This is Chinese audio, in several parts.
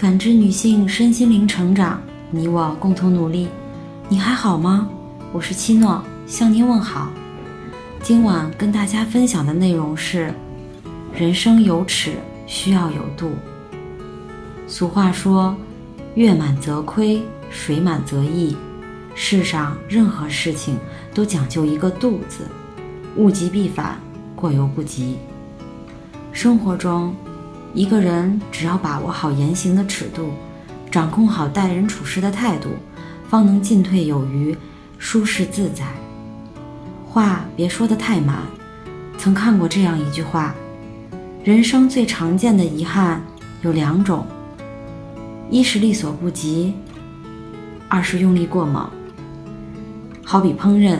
感知女性身心灵成长，你我共同努力。你还好吗？我是七诺，向您问好。今晚跟大家分享的内容是：人生有尺，需要有度。俗话说：“月满则亏，水满则溢。”世上任何事情都讲究一个度字，物极必反，过犹不及。生活中，一个人只要把握好言行的尺度，掌控好待人处事的态度，方能进退有余，舒适自在。话别说得太满。曾看过这样一句话：人生最常见的遗憾有两种，一是力所不及，二是用力过猛。好比烹饪，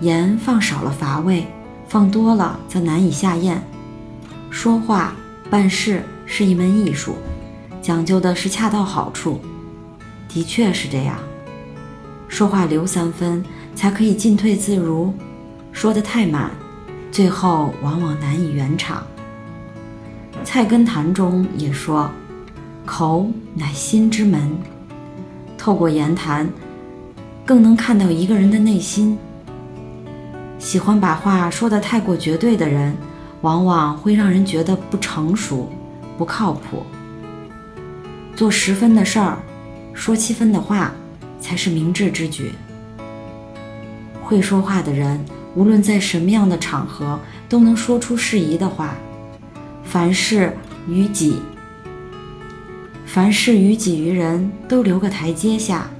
盐放少了乏味，放多了则难以下咽。说话办事是一门艺术，讲究的是恰到好处。的确是这样，说话留三分，才可以进退自如。说得太满，最后往往难以圆场。《菜根谭》中也说：“口乃心之门。”透过言谈。更能看到一个人的内心。喜欢把话说得太过绝对的人，往往会让人觉得不成熟、不靠谱。做十分的事儿，说七分的话，才是明智之举。会说话的人，无论在什么样的场合，都能说出适宜的话。凡事于己，凡事于己于人，都留个台阶下。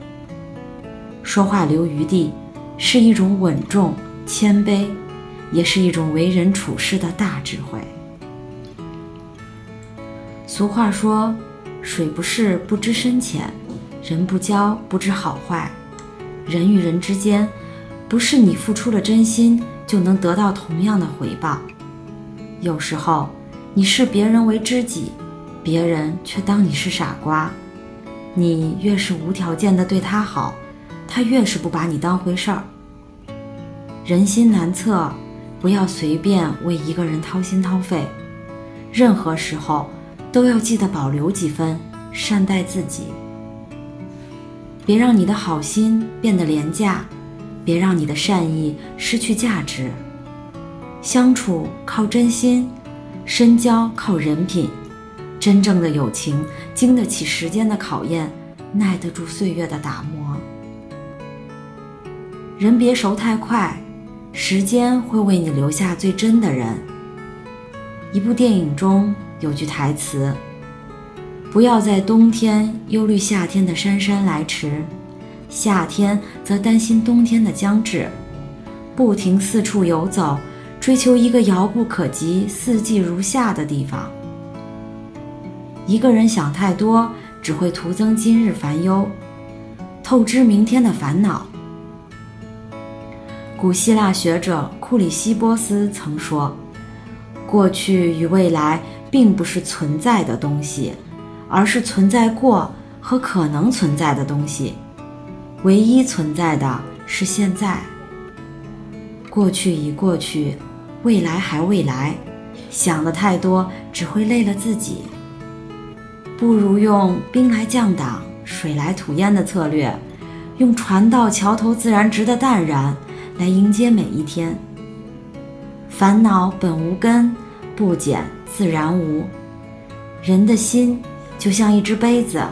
说话留余地，是一种稳重谦卑，也是一种为人处事的大智慧。俗话说：“水不试不知深浅，人不交不知好坏。”人与人之间，不是你付出了真心就能得到同样的回报。有时候，你视别人为知己，别人却当你是傻瓜。你越是无条件的对他好。他越是不把你当回事儿。人心难测，不要随便为一个人掏心掏肺。任何时候都要记得保留几分，善待自己。别让你的好心变得廉价，别让你的善意失去价值。相处靠真心，深交靠人品。真正的友情经得起时间的考验，耐得住岁月的打磨。人别熟太快，时间会为你留下最真的人。一部电影中有句台词：“不要在冬天忧虑夏天的姗姗来迟，夏天则担心冬天的将至，不停四处游走，追求一个遥不可及、四季如夏的地方。”一个人想太多，只会徒增今日烦忧，透支明天的烦恼。古希腊学者库里希波斯曾说：“过去与未来并不是存在的东西，而是存在过和可能存在的东西。唯一存在的是现在。过去已过去，未来还未来。想的太多只会累了自己。不如用兵来将挡，水来土掩的策略，用船到桥头自然直的淡然。”来迎接每一天。烦恼本无根，不减自然无。人的心就像一只杯子，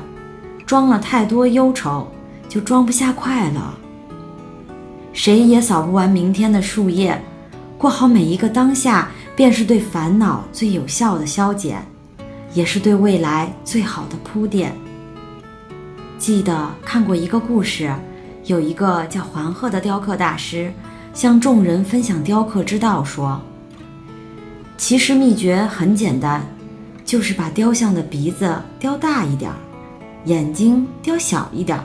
装了太多忧愁，就装不下快乐。谁也扫不完明天的树叶，过好每一个当下，便是对烦恼最有效的消减，也是对未来最好的铺垫。记得看过一个故事。有一个叫黄鹤的雕刻大师，向众人分享雕刻之道，说：“其实秘诀很简单，就是把雕像的鼻子雕大一点，眼睛雕小一点，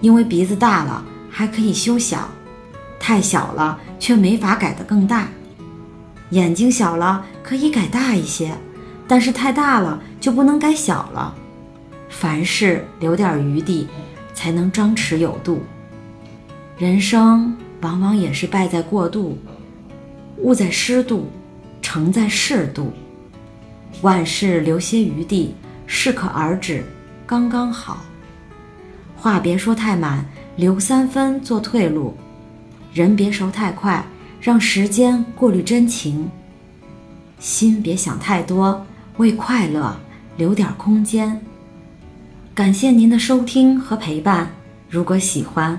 因为鼻子大了还可以修小，太小了却没法改得更大；眼睛小了可以改大一些，但是太大了就不能改小了。凡事留点余地，才能张弛有度。”人生往往也是败在过度，误在失度，成在适度。万事留些余地，适可而止，刚刚好。话别说太满，留三分做退路；人别熟太快，让时间过滤真情。心别想太多，为快乐留点空间。感谢您的收听和陪伴。如果喜欢，